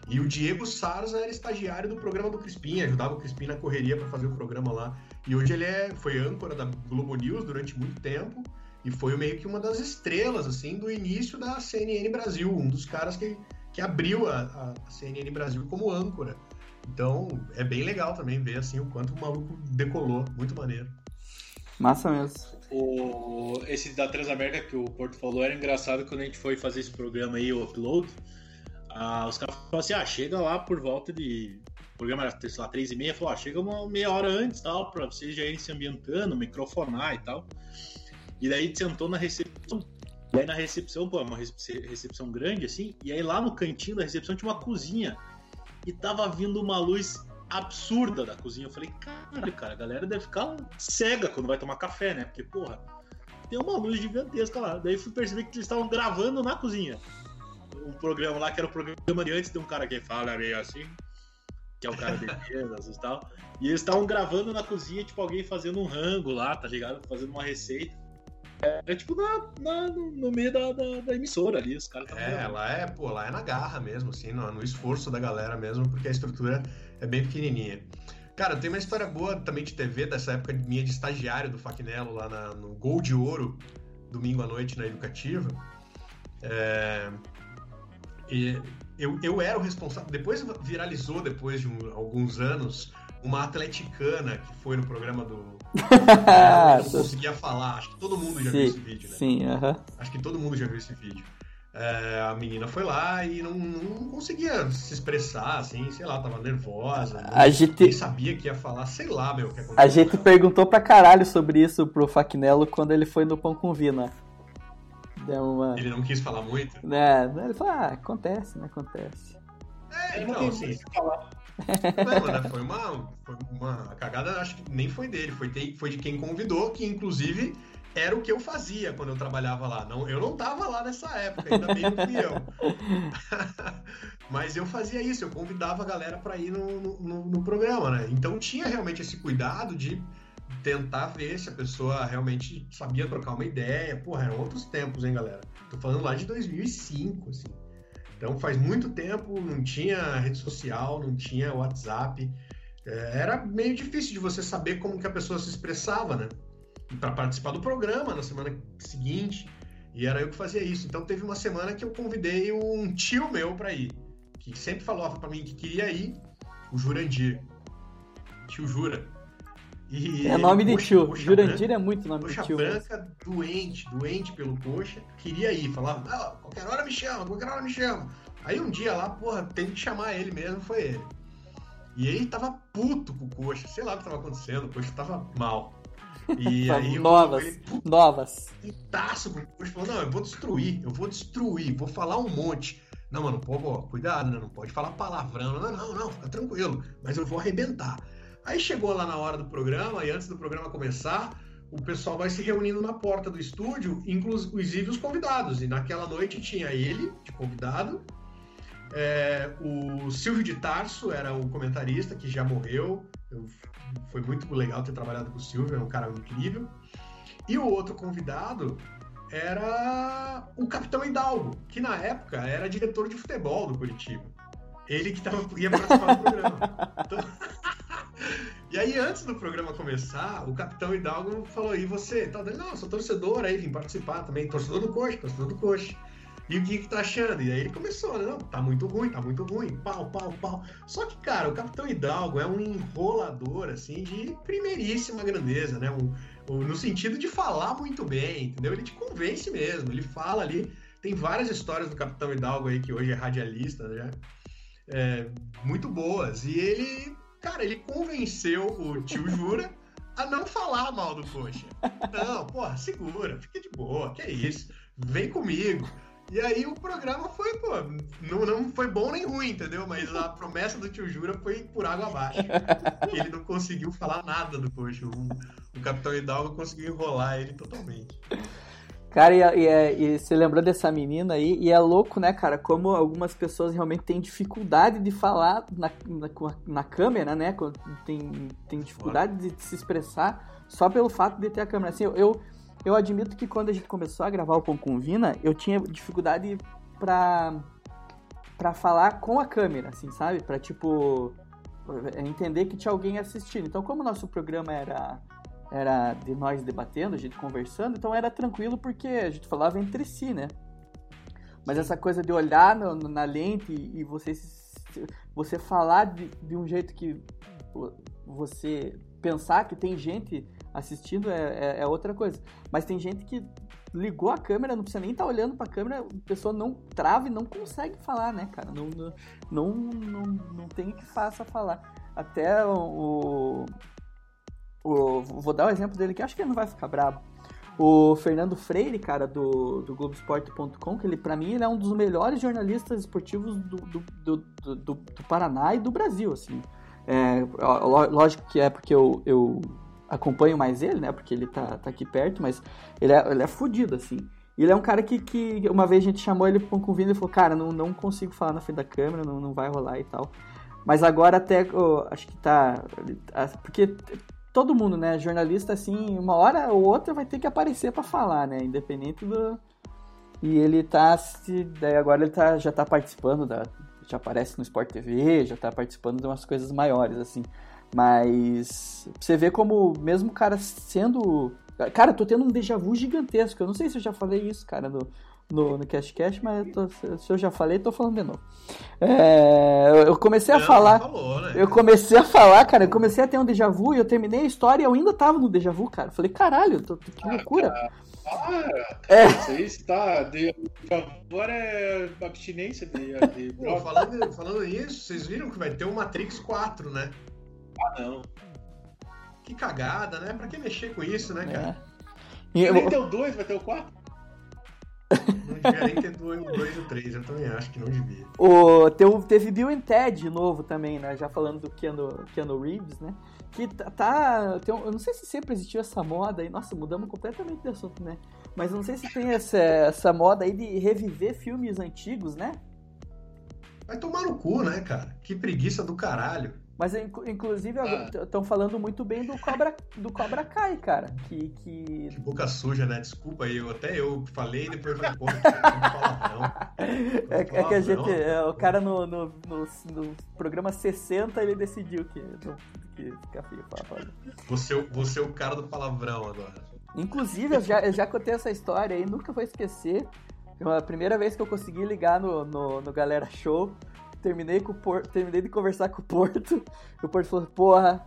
E o Diego Sarza era estagiário do programa do Crispim, ajudava o Crispim na correria para fazer o programa lá. E hoje ele é, foi âncora da Globo News durante muito tempo e foi meio que uma das estrelas, assim, do início da CNN Brasil, um dos caras que, que abriu a, a CNN Brasil como âncora. Então, é bem legal também ver, assim, o quanto o maluco decolou. Muito maneiro. Massa mesmo. O, esse da Transamérica que o Porto falou era engraçado quando a gente foi fazer esse programa aí, o Upload. Ah, os caras falaram assim: ah, chega lá por volta de. O programa era, sei lá, três e meia. Falou: ah, chega uma meia hora antes, tal, pra vocês já irem se ambientando, microfonar e tal. E daí sentou na recepção. E aí na recepção, pô, uma recepção grande assim. E aí lá no cantinho da recepção tinha uma cozinha. E tava vindo uma luz absurda da cozinha. Eu falei, caralho, cara, a galera deve ficar cega quando vai tomar café, né? Porque, porra, tem uma luz gigantesca lá. Daí fui perceber que eles estavam gravando na cozinha. Um programa lá que era o programa de antes de um cara que fala meio assim. Que é o cara de vendas (laughs) e tal. E eles estavam gravando na cozinha, tipo, alguém fazendo um rango lá, tá ligado? Fazendo uma receita. É, é, tipo na, na, no meio da, da, da, emissora ali, os caras É, lá é, pô, lá é na garra mesmo, assim, no, no, esforço da galera mesmo, porque a estrutura é bem pequenininha. Cara, tem uma história boa também de TV, dessa época minha de estagiário do Facnelo, lá na, no Gol de Ouro, domingo à noite na Educativa. É, e eu, eu era o responsável, depois viralizou, depois de um, alguns anos, uma atleticana que foi no programa do. (laughs) eu não conseguia falar. Acho que todo mundo já sim, viu esse vídeo, né? Sim, aham. Uh -huh. Acho que todo mundo já viu esse vídeo. É, a menina foi lá e não, não, conseguia se expressar, assim, sei lá, tava nervosa. A gente... Nem sabia que ia falar, sei lá, meu, o que A gente perguntou pra caralho sobre isso pro Facnello quando ele foi no Pão com Vina. Deu uma... Ele não quis falar muito? É, ele falou, ah, acontece, né? Acontece. É, então, assim, falar. Não, né? Foi uma, foi uma cagada, acho que nem foi dele, foi, de, foi de quem convidou, que inclusive era o que eu fazia quando eu trabalhava lá. Não, eu não tava lá nessa época, ainda bem fui (laughs) eu. Mas eu fazia isso, eu convidava a galera para ir no, no, no, programa, né? Então tinha realmente esse cuidado de tentar ver se a pessoa realmente sabia trocar uma ideia. Porra, eram outros tempos, hein, galera? Tô falando lá de 2005, assim. Então faz muito tempo, não tinha rede social, não tinha WhatsApp. É, era meio difícil de você saber como que a pessoa se expressava, né? Para participar do programa na semana seguinte. E era eu que fazia isso. Então teve uma semana que eu convidei um tio meu para ir, que sempre falava para mim que queria ir, o Jurandir. Tio Jura. E é nome de tio. Jurandir é muito nome coxa de tio. branca, doente, doente pelo coxa, queria ir. Falava, ah, qualquer hora me chama, qualquer hora me chama. Aí um dia lá, porra, teve que chamar ele mesmo, foi ele. E ele tava puto com o coxa, sei lá o que tava acontecendo, o coxa tava mal. E (laughs) aí novas, ele, novas. Putaço com o coxa, falou, não, eu vou destruir, eu vou destruir, vou falar um monte. Não, mano, pô, cuidado, né? Não pode falar palavrão. Não, não, não, fica tranquilo. Mas eu vou arrebentar. Aí chegou lá na hora do programa, e antes do programa começar, o pessoal vai se reunindo na porta do estúdio, inclusive os convidados. E naquela noite tinha ele, de convidado, É, o Silvio de Tarso era o comentarista que já morreu. Eu, foi muito legal ter trabalhado com o Silvio, é um cara incrível. E o outro convidado era o Capitão Hidalgo, que na época era diretor de futebol do Curitiba. Ele que tava, ia participar do programa. Então... (laughs) (laughs) e aí, antes do programa começar, o Capitão Hidalgo falou: E você? Tá, não, sou torcedor aí, vim participar também. Torcedor do Coxa, torcedor do Coxa. E o que que tá achando? E aí ele começou, né? Não, tá muito ruim, tá muito ruim, pau, pau, pau. Só que, cara, o Capitão Hidalgo é um enrolador, assim, de primeiríssima grandeza, né? Um, um, no sentido de falar muito bem, entendeu? Ele te convence mesmo, ele fala ali. Tem várias histórias do Capitão Hidalgo aí, que hoje é radialista, né? É, muito boas. E ele, cara, ele convenceu o tio Jura a não falar mal do Coxa. Não, porra, segura, fica de boa, que é isso. Vem comigo. E aí o programa foi, pô, não, não foi bom nem ruim, entendeu? Mas a promessa do tio Jura foi por água abaixo. ele não conseguiu falar nada do coxa. O, o Capitão Hidalgo conseguiu enrolar ele totalmente. Cara, e, e, é, e, você lembrou dessa menina aí, e é louco, né, cara, como algumas pessoas realmente têm dificuldade de falar na, na, na câmera, né? Tem, tem dificuldade de se expressar só pelo fato de ter a câmera. Assim, eu, eu eu admito que quando a gente começou a gravar o Pão com Vina, eu tinha dificuldade pra, pra falar com a câmera, assim, sabe? Pra, tipo, entender que tinha alguém assistindo. Então, como o nosso programa era, era de nós debatendo, a gente conversando, então era tranquilo porque a gente falava entre si, né? Mas essa coisa de olhar no, na lente e você, você falar de, de um jeito que você pensar que tem gente assistindo é, é, é, outra coisa. Mas tem gente que ligou a câmera, não precisa nem estar tá olhando para a câmera, a pessoa não trava e não consegue falar, né, cara? Não, não, não, não, tem que faça falar. Até o, o. Vou dar o exemplo dele que acho que ele não vai ficar bravo. O Fernando Freire, cara, do, do Globoesporte.com, que ele, pra mim, ele é um dos melhores jornalistas esportivos do, do, do, do, do Paraná e do Brasil, assim. É, lógico que é porque eu, eu acompanho mais ele, né? Porque ele tá, tá aqui perto, mas ele é, ele é fodido, assim. Ele é um cara que, que uma vez a gente chamou ele pra um e falou, cara, não, não consigo falar na frente da câmera, não, não vai rolar e tal. Mas agora até, oh, acho que tá... Porque todo mundo, né, jornalista, assim, uma hora ou outra vai ter que aparecer para falar, né? Independente do... E ele tá... Se, daí agora ele tá, já tá participando da... Já aparece no Sport TV, já tá participando de umas coisas maiores, assim. Mas você vê como, mesmo o cara sendo. Cara, tô tendo um déjà vu gigantesco. Eu não sei se eu já falei isso, cara, no, no, no Cash Cash, mas eu tô, se eu já falei, tô falando de novo. É, eu comecei a não, falar. Falou, né? Eu comecei a falar, cara, eu comecei a ter um déjà vu e eu terminei a história e eu ainda tava no déjà vu, cara. Falei, caralho, tô, que ah, loucura. Para! É. Isso aí está. De, agora é abstinência de. de (laughs) Pô, falando, falando isso, vocês viram que vai ter o Matrix 4, né? Ah, não. Que cagada, né? Pra que mexer com isso, né, cara? É. E nem ter o 2, vai ter o 4? Não devia nem ter o 2 e o 3, eu também acho que não devia. O, teve, teve Bill and Ted novo também, né? Já falando do Keanu, Keanu Reeves, né? Que tá. tá tem, eu não sei se sempre existiu essa moda aí. Nossa, mudamos completamente de assunto, né? Mas não sei se tem essa, essa moda aí de reviver filmes antigos, né? Vai tomar no cu, né, cara? Que preguiça do caralho. Mas inclusive estão ah. falando muito bem do Cobra, do Cobra Kai, cara. Que, que... que boca suja, né? Desculpa aí, eu, até eu falei e depois falei, pô, não (laughs) É, é que a gente. É, o cara no, no, no, no, programa 60 ele decidiu que, que fica feio falar Você, você é o cara do palavrão agora. Inclusive, eu já, eu já contei essa história aí, nunca vou esquecer. A primeira vez que eu consegui ligar no, no, no Galera Show terminei, com Porto, terminei de conversar com o Porto. E (laughs) o Porto falou: Porra,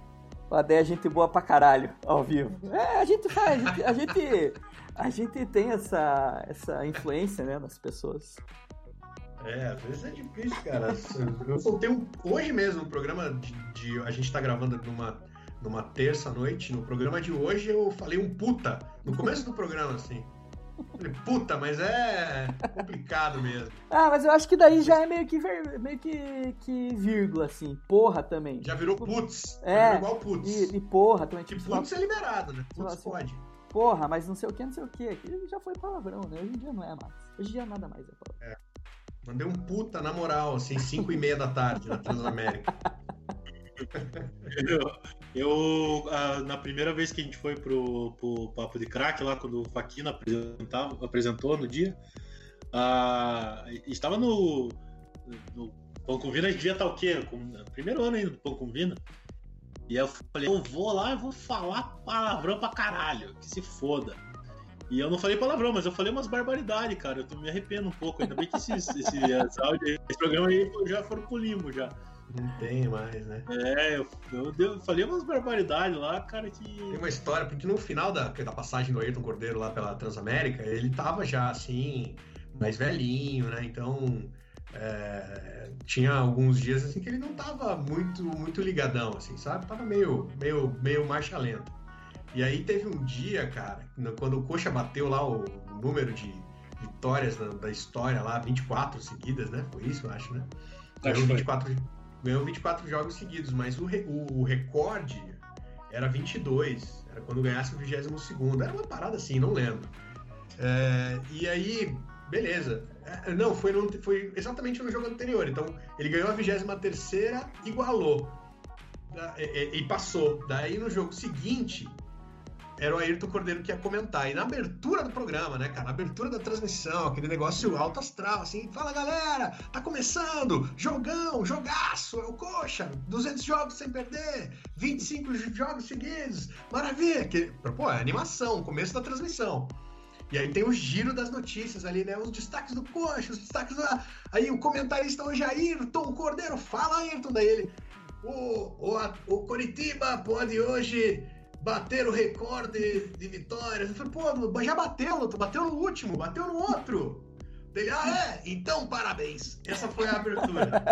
o Adé é gente boa pra caralho, ao vivo. É, a gente faz, a gente, a gente, a gente tem essa, essa influência, né, nas pessoas. É, às vezes é difícil, cara. Eu soltei um. Hoje mesmo, no programa de, de. A gente tá gravando numa, numa terça-noite. No programa de hoje eu falei um puta. No começo do programa, assim. Puta, mas é complicado mesmo. Ah, mas eu acho que daí já é meio que, meio que, que vírgula, assim. Porra também. Já virou putz. É. Virou igual putz. E, e porra também. Tipo, que putz é liberado, né? Putz assim, pode. Porra, mas não sei o que, não sei o que. Aquilo já foi palavrão, né? Hoje em dia não é mais. Hoje em dia nada mais é palavrão. É. Mandei um puta na moral, assim, 5 e meia da tarde na Transamérica. (laughs) Eu, eu ah, na primeira vez que a gente foi pro, pro Papo de Crack, lá quando o Faquina apresentava, apresentou no dia, ah, estava no, no Pão com Vina, a gente? Com, primeiro ano ainda do Pão com Vina. E eu falei, eu vou lá e vou falar palavrão pra caralho, que se foda. E eu não falei palavrão, mas eu falei umas barbaridades, cara. Eu me arrependo um pouco. Ainda bem que esses, esses áudios, esse programa aí já foram pro limbo já. Não tem mais, né? É, eu, eu, eu falei umas barbaridades lá, cara, que. Tem uma história, porque no final da, da passagem do Ayrton Cordeiro lá pela Transamérica, ele tava já assim, mais velhinho, né? Então. É, tinha alguns dias assim que ele não tava muito muito ligadão assim, sabe? Tava meio meio meio marcha lenta. E aí teve um dia, cara, quando o Coxa bateu lá o, número de vitórias da, da, história lá, 24 seguidas, né? Foi isso, eu acho, né? Ganhou 24, ganhou 24 jogos seguidos, mas o, o, o recorde era 22, era quando ganhasse o 22 Era uma parada assim, não lembro. É, e aí, beleza. É, não, foi, no, foi exatamente no jogo anterior. Então, ele ganhou a 23 igualou. E, e, e passou. Daí, no jogo seguinte, era o Ayrton Cordeiro que ia comentar. E na abertura do programa, né, cara? Na abertura da transmissão, aquele negócio alto astral, assim, fala galera, tá começando, jogão, jogaço, é o coxa, 200 jogos sem perder, 25 jogos seguidos, maravilha. Que, pô, é animação, começo da transmissão. E aí tem o giro das notícias ali, né? Os destaques do coxa, os destaques da. Aí o comentarista hoje, Ayrton Cordeiro, fala Ayrton, daí ele. O, o, o Coritiba pode hoje bater o recorde de vitórias. Eu falei, pô, já bateu, bateu no último, bateu no outro. Ele, ah, é? Então, parabéns. Essa foi a abertura. (laughs)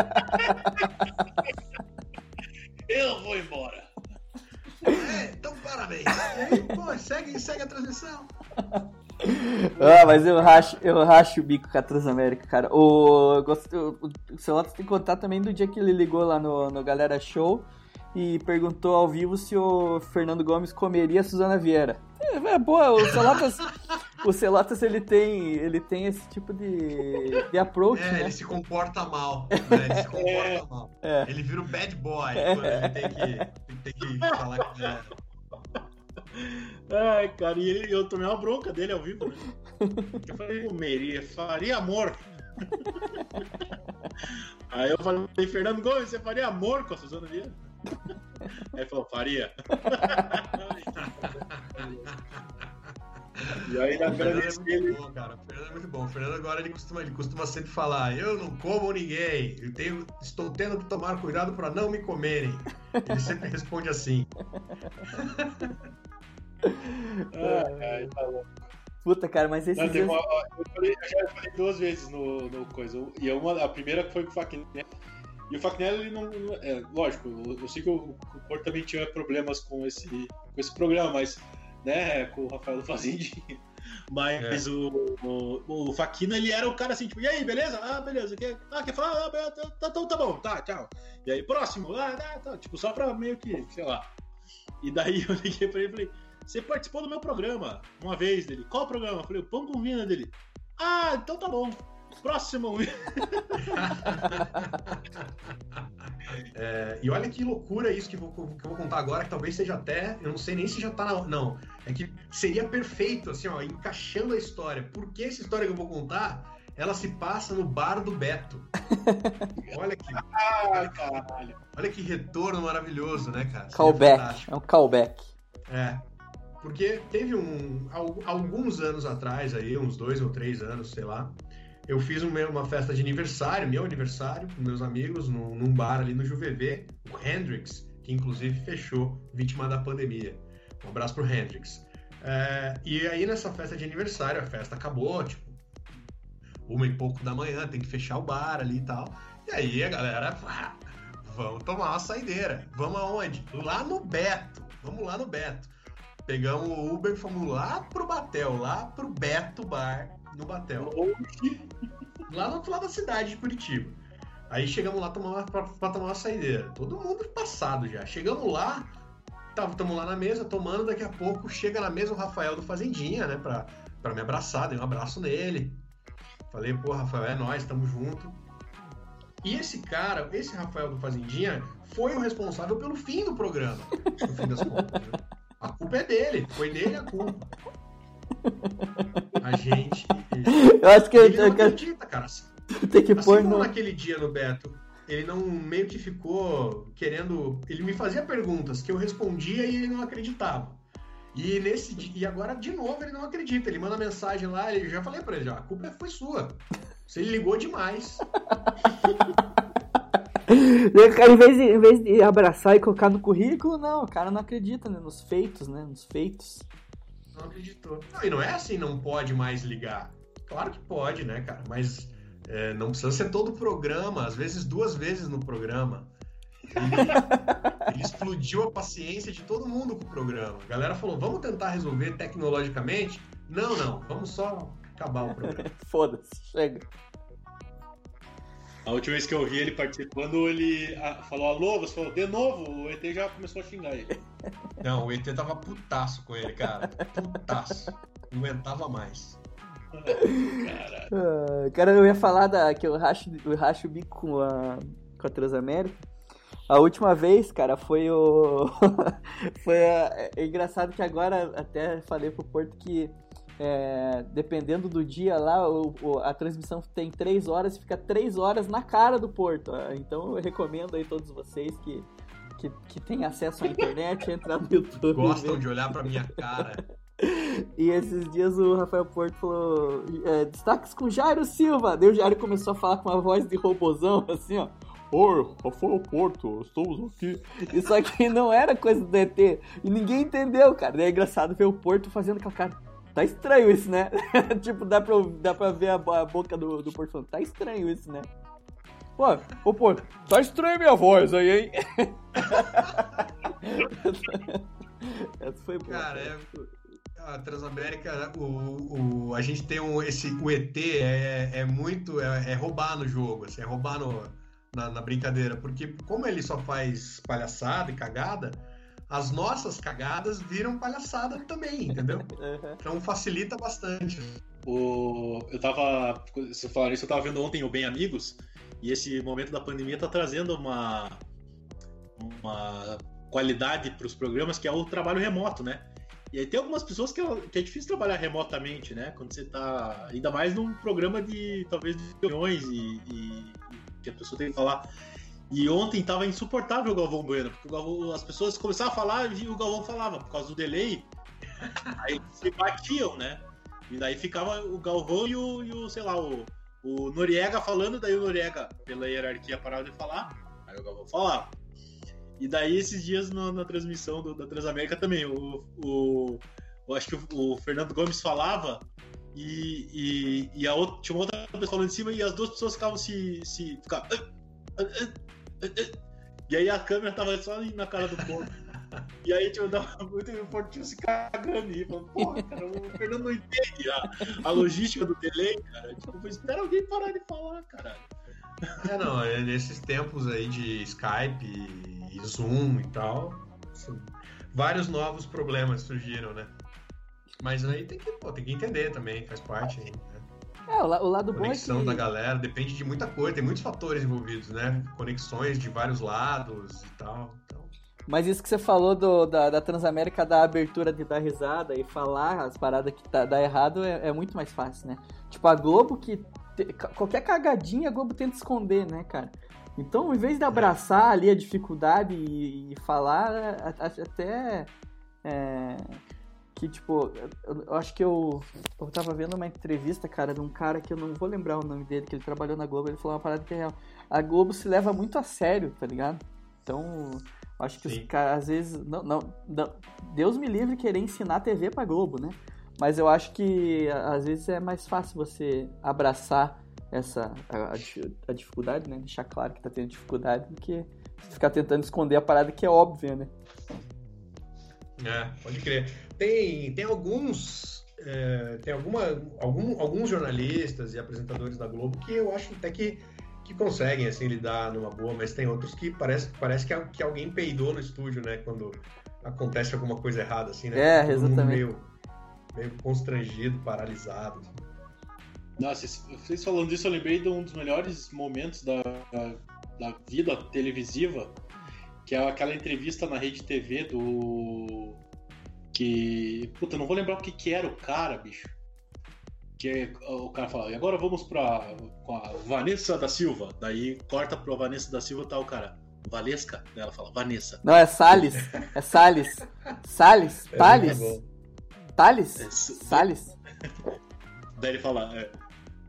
Eu vou embora. É, então parabéns. E aí, pô, segue, segue a transmissão. Ah, mas eu racho, eu racho o bico com a Transamérica, cara. O, o, o Celotas tem que contar também do dia que ele ligou lá no, no Galera Show e perguntou ao vivo se o Fernando Gomes comeria a Suzana Vieira. É, é boa, o Celotas, o Celotas ele tem, ele tem esse tipo de, de approach, é, né? ele se comporta mal, né? ele se comporta é, mal. É. Ele vira um bad boy quando ele tem que, ele tem que falar com ela. Ai, cara, e ele, eu tomei uma bronca dele ao vivo, né? Eu falei, comeria, faria amor. (laughs) Aí eu falei, Fernando Gomes, você faria amor com a Suzana Vieira? Aí falou, faria. e aí na Fernando é muito ele... bom, cara. O Fernando é muito bom. O Fernando agora ele costuma, ele costuma sempre falar: Eu não como ninguém. Eu tenho, estou tendo que tomar cuidado para não me comerem. Ele sempre responde assim. (laughs) ah, tá bom. Puta, cara, mas esse. dias... eu, falei, eu, já falei duas vezes no, no coisa. E uma, a primeira foi com o Faquinha. E o Facnelli, ele não. É, lógico, eu, sei que o, o Porto também tinha problemas com esse, com esse programa, mas. Né, com o Rafael do Fazendinha. (laughs) Mas é. o, o, o Faquina, ele era o cara assim, tipo, e aí, beleza? Ah, beleza. Quer, ah, quer falar? Ah, tá, tá, tá, tá bom, tá, tchau. E aí, próximo, ah, tá, tá, tipo, só pra meio que, sei lá. E daí (laughs) eu liguei pra ele e falei, você participou do meu programa uma vez dele. Qual programa? Eu falei, o Pão com Vina dele. Ah, então tá bom. Próximo! (laughs) é, e olha que loucura isso que, vou, que eu vou contar agora, que talvez seja até. Eu não sei nem se já tá na. Não. É que seria perfeito, assim, ó, encaixando a história. Porque essa história que eu vou contar ela se passa no bar do Beto. (laughs) Olha que. Ai, caralho. Olha que retorno maravilhoso, né, cara? Callback. É um callback. É. Porque teve um. Alguns anos atrás aí, uns dois ou três anos, sei lá eu fiz uma festa de aniversário, meu aniversário, com meus amigos, num, num bar ali no Juvevê, o Hendrix, que inclusive fechou, vítima da pandemia. Um abraço pro Hendrix. É, e aí nessa festa de aniversário, a festa acabou, tipo, uma e pouco da manhã, tem que fechar o bar ali e tal. E aí a galera, vamos tomar uma saideira. Vamos aonde? Lá no Beto. Vamos lá no Beto. Pegamos o Uber e fomos lá pro Batel, lá pro Beto Bar no Batel. Lá no outro lado da cidade de Curitiba. Aí chegamos lá tomar, pra, pra tomar uma saideira. Todo mundo passado já. Chegamos lá, estamos lá na mesa tomando, daqui a pouco chega na mesa o Rafael do Fazendinha, né? Pra, pra me abraçar, dei um abraço nele. Falei, pô, Rafael, é nós, tamo junto. E esse cara, esse Rafael do Fazendinha, foi o responsável pelo fim do programa, no fim das contas. Né? A culpa é dele, foi dele a culpa. A gente. Eu acho que ele eu, não acredita, cara. (laughs) Tem que assim pôr no. naquele dia no Beto, ele não meio que ficou querendo. Ele me fazia perguntas que eu respondia e ele não acreditava. E nesse e agora de novo ele não acredita. Ele manda mensagem lá, ele já falei pra ele já, a culpa foi sua. Você ligou demais. (laughs) Cara, em vez, de, em vez de abraçar e colocar no currículo, não, o cara não acredita né, nos feitos, né? Nos feitos. Não acreditou. Não, e não é assim, não pode mais ligar. Claro que pode, né, cara? Mas é, não precisa ser todo o programa, às vezes duas vezes no programa. Ele, ele explodiu a paciência de todo mundo com o programa. A galera falou: vamos tentar resolver tecnologicamente? Não, não, vamos só acabar o programa. (laughs) Foda-se, chega. A última vez que eu vi ele participando, ele ah, falou alô, você falou de novo, o ET já começou a xingar ele. Não, o ET tava putaço com ele, cara. Putaço. Não aguentava mais. Cara, cara, eu ia falar da, que eu racho, eu racho o bico com a, com a Transamérica. A última vez, cara, foi o. (laughs) foi a- é engraçado que agora até falei pro Porto que é, dependendo do dia lá, o- o- a transmissão tem três horas e fica três horas na cara do Porto. Ah, Então eu recomendo aí todos vocês que, que, que têm acesso à internet, (laughs) entrar no YouTube. Gostam de olhar pra minha cara. (laughs) E esses dias o Rafael Porto falou: é, destaques com Jairo Silva. Daí o Jairo começou a falar com uma voz de robozão, assim, ó. Oi, Rafael Porto, estamos aqui. Isso aqui não era coisa do ET. E ninguém entendeu, cara. Daí é engraçado ver o Porto fazendo aquela cara. Tá estranho isso, né? (laughs) tipo, dá pra, dá pra ver a, a boca do, do Porto falando, tá estranho isso, né? Pô, ô Porto, tá estranho minha voz aí, hein? Essa foi boa. Cara, é, a Transamérica, o, o, a gente tem um, esse, o ET é, é muito, é, é roubar no jogo, assim, é roubar no, na, na brincadeira, porque como ele só faz palhaçada e cagada, as nossas cagadas viram palhaçada também, entendeu? (laughs) Então facilita bastante. o, eu tava. Você falaram isso, eu tava vendo ontem o Bem Amigos, e esse momento da pandemia tá trazendo uma, uma qualidade para os programas que é o trabalho remoto, né? E aí tem algumas pessoas que é, que é difícil trabalhar remotamente, né? Quando você tá. Ainda mais num programa de talvez de reuniões e, e- que a pessoa tem que falar. E ontem tava insuportável o Galvão Bueno, porque Galvão- as pessoas começavam a falar e o Galvão falava, por causa do delay. (laughs) Aí se batiam, né? E daí ficava o Galvão e o, e o, sei lá, o, o Noriega falando, daí o Noriega, pela hierarquia, parava de falar, aí o Galvão falava. E daí esses dias na, na transmissão do- da Transamérica também, o, o, eu acho que o, o Fernando Gomes falava e, e, e a outra, tinha uma outra pessoa falando em cima e as duas pessoas ficavam se. se ficavam, "Ah, ah, ah, ah, ah." e aí a câmera tava só na cara do povo. (laughs) E aí, tipo, dava muito Portinho se cagando e falando, porra, cara, o Fernando não entende a, a logística do delay, cara. Tipo, espera alguém parar de falar, caralho. É, não, é nesses tempos aí de Skype e Zoom e tal, assim, vários novos problemas surgiram, né? Mas aí tem que, pô, tem que entender também, faz parte aí, né? É, o, o lado bom é Conexão que... da galera, depende de muita coisa, tem muitos fatores envolvidos, né? Conexões de vários lados e tal. Então, Mas isso que você falou do, da, da Transamérica dar abertura de dar risada e falar as paradas que tá, dá errado é, é muito mais fácil, né? Tipo, a Globo que. Qualquer cagadinha a Globo tenta esconder, né, cara? Então, em vez de abraçar ali a dificuldade e, e falar, até. é, que, tipo, eu, eu acho que eu, eu tava vendo uma entrevista, cara, de um cara que eu não vou lembrar o nome dele, que ele trabalhou na Globo, ele falou uma parada que é real. A Globo se leva muito a sério, tá ligado? Então, acho que Sim. os caras, às vezes, não, não, não- Deus me livre querer ensinar TV pra Globo, né? Mas eu acho que, às vezes, é mais fácil você abraçar essa, a, a dif- a dificuldade, né? Deixar claro que tá tendo dificuldade, do que ficar tentando esconder a parada que é óbvia, né? É, pode crer. Tem, tem alguns. é, tem alguma, algum, alguns jornalistas e apresentadores da Globo que eu acho até que, que conseguem assim, lidar numa boa, mas tem outros que parece, parece que, que alguém peidou no estúdio, né? Quando acontece alguma coisa errada, assim, né? É, exatamente. Meio, meio constrangido, paralisado. Nossa, vocês falando disso, eu lembrei de um dos melhores momentos da, da, da vida televisiva, que é aquela entrevista na rede TV do. Que. Puta, não vou lembrar o que, que era o cara, bicho. Que o cara fala, e agora vamos pra com a Vanessa da Silva. Daí corta pro Vanessa da Silva tá o cara. Valesca? Daí ela fala, Vanessa. Não, é Salles. É Salles. Salles? É Thales? Thales? É, s- Salles? (laughs) Daí ele fala, é,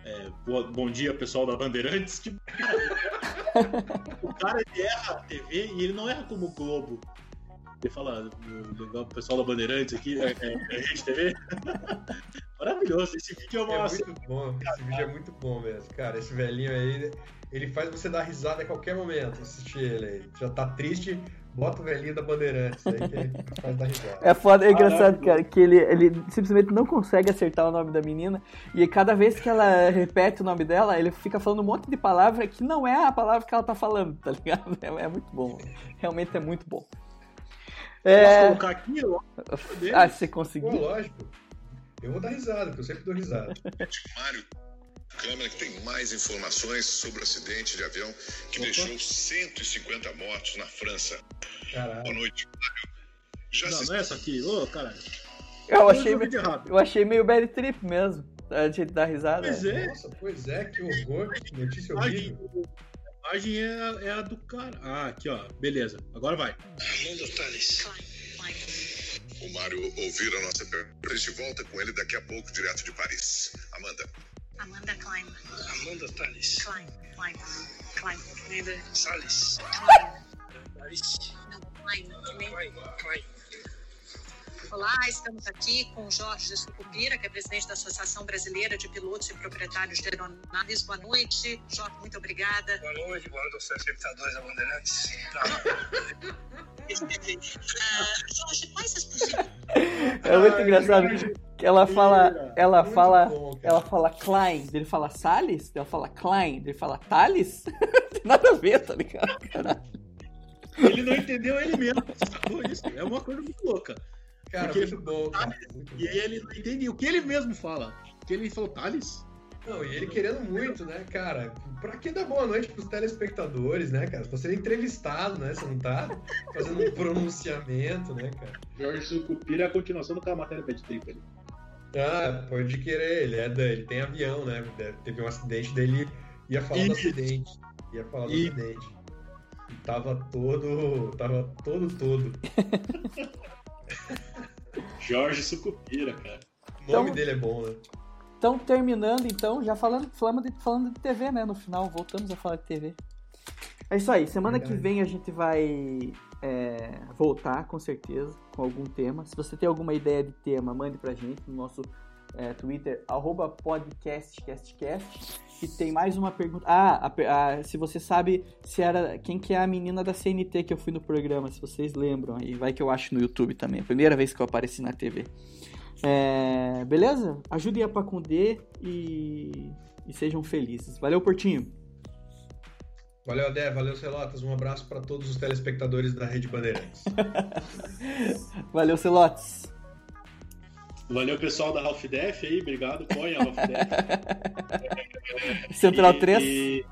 é, boa- bom dia pessoal da Bandeirantes. Tipo, (laughs) o cara ele erra a TV e ele não erra como o Globo. Ele fala, o pessoal da Bandeirantes aqui, é, é, é Rede TV. (laughs) Maravilhoso, esse vídeo é bom. É uma. muito bom, esse vídeo é muito bom mesmo, cara. Esse velhinho aí, ele faz você dar risada a qualquer momento, assistir ele aí. Já tá triste, bota o velhinho da Bandeirantes aí que ele faz dar risada. É foda, é engraçado, cara, que ele, ele simplesmente não consegue acertar o nome da menina. E cada vez que ela repete o nome dela, ele fica falando um monte de palavra que não é a palavra que ela tá falando, tá ligado? (laughs) É, é muito bom. Realmente é muito bom. Posso É. colocar aqui? Ah, se você Pô, conseguir. lógico. Eu vou dar risada, porque eu sempre dou risada. Mário Câmara, que tem mais informações sobre o acidente de avião que Opa. deixou 150 mortos na França. Boa Caralho. noite, Mário. Já Não, se não é essa aqui. Ô, caralho. Eu achei, o vídeo errado. eu achei meio bad trip mesmo. A gente dar risada. Pois é. Nossa, pois é, que horror, que notícia A imagem, horrível. a imagem é, a- é a do cara. Ah, aqui, ó. Beleza. Agora vai. Amanda Tales. O Mário ouvir a nossa pergunta. De volta com ele daqui a pouco, direto de Paris. Amanda. Amanda Klein. Amanda Tales. Klein. Klein. Klein. Amanda Salles. Klein. Não, Klein. Klein. Olá, estamos aqui com Jorge Sucupira, que é presidente da Associação Brasileira de Pilotos e Proprietários de Aeronaves. Boa noite. Jorge, muito obrigada. Boa noite, boa noite aos telespectadores da Bandeirantes. (laughs) Ah, Jorge, quais as possibilidades? É muito engraçado. Que ela fala. Ela Muito fala. bom. Ela fala Klein, ele fala Salles, ela fala Klein, ele fala Thales. Não (laughs) tem nada a ver, tá ligado? Caralho. Ele não entendeu ele mesmo. Sacou isso? É uma coisa muito louca. Cara, Porque- muito bom, cara. E aí ele não entende o que ele mesmo fala. Que ele falou, Thales? Não, e ele querendo muito, né, cara? Pra que dar boa noite pros telespectadores, né, cara? Você tá sendo entrevistado, né? Você não tá fazendo um pronunciamento, né, cara? Jorge Sucupira é a continuação do cara matéria Bad Trip ali. Ah, pode querer, ele é da, ele tem avião, né? Teve um acidente dele, ia falar do Isso. acidente. Ia falar do acidente. E tava todo. Tava todo todo. (laughs) Jorge Sucupira, cara. O nome Então- dele é bom, né? Então, terminando, então, já falando, falando, de, falando de TV, né? No final, voltamos a falar de TV. É isso aí. Semana que vem a gente vai é, voltar, com certeza, com algum tema. Se você tem alguma ideia de tema, mande pra gente no nosso é, Twitter, arroba podcastcastcast. E tem mais uma pergunta. Ah, a a- se você sabe se era quem que é a menina da CNT que eu fui no programa, se vocês lembram. Aí vai que eu acho no YouTube também. Primeira vez que eu apareci na TV. É, beleza? Ajudem a Pacundê e, e sejam felizes. Valeu, Portinho. Valeu, Adé, valeu, Celotas. Um abraço pra todos os telespectadores da Rede Bandeirantes. (laughs) Valeu, Celotes. Valeu, pessoal da Half Def aí. Obrigado. Põe a Half Def. (laughs) Central E- 3. e-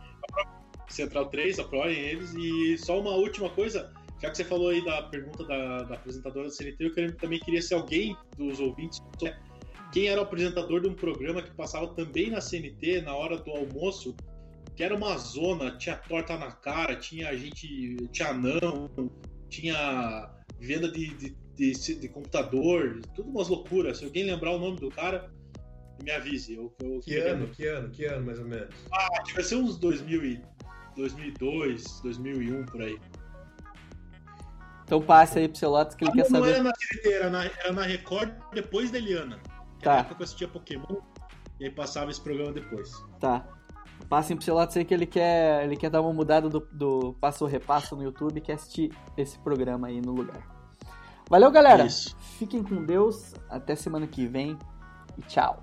Central 3, apoiem eles. E só uma última coisa, já que você falou aí da pergunta da, da apresentadora da CNT, eu também queria ser alguém dos ouvintes. Quem era o apresentador de um programa que passava também na CNT na hora do almoço, que era uma zona, tinha torta na cara, tinha gente, tinha anão, tinha venda de, de, de, de computador, tudo umas loucuras. Se alguém lembrar o nome do cara, me avise. Eu, eu Que ano, que ano, que ano, mais ou menos? Que vai ser uns 2000 e 2002, 2001 por aí. Então passe aí pro Celotes que ele quer não saber. era na TNT, era na, era na Record depois da Eliana. Que Tá. era a época que eu assistia Pokémon e aí passava esse programa depois. Tá. Passem pro Celotes aí que ele quer, ele quer dar uma mudada do, do passo ou repasso no YouTube e quer assistir esse programa aí no lugar. Valeu, galera. Isso. Fiquem com Deus. Até semana que vem. E tchau.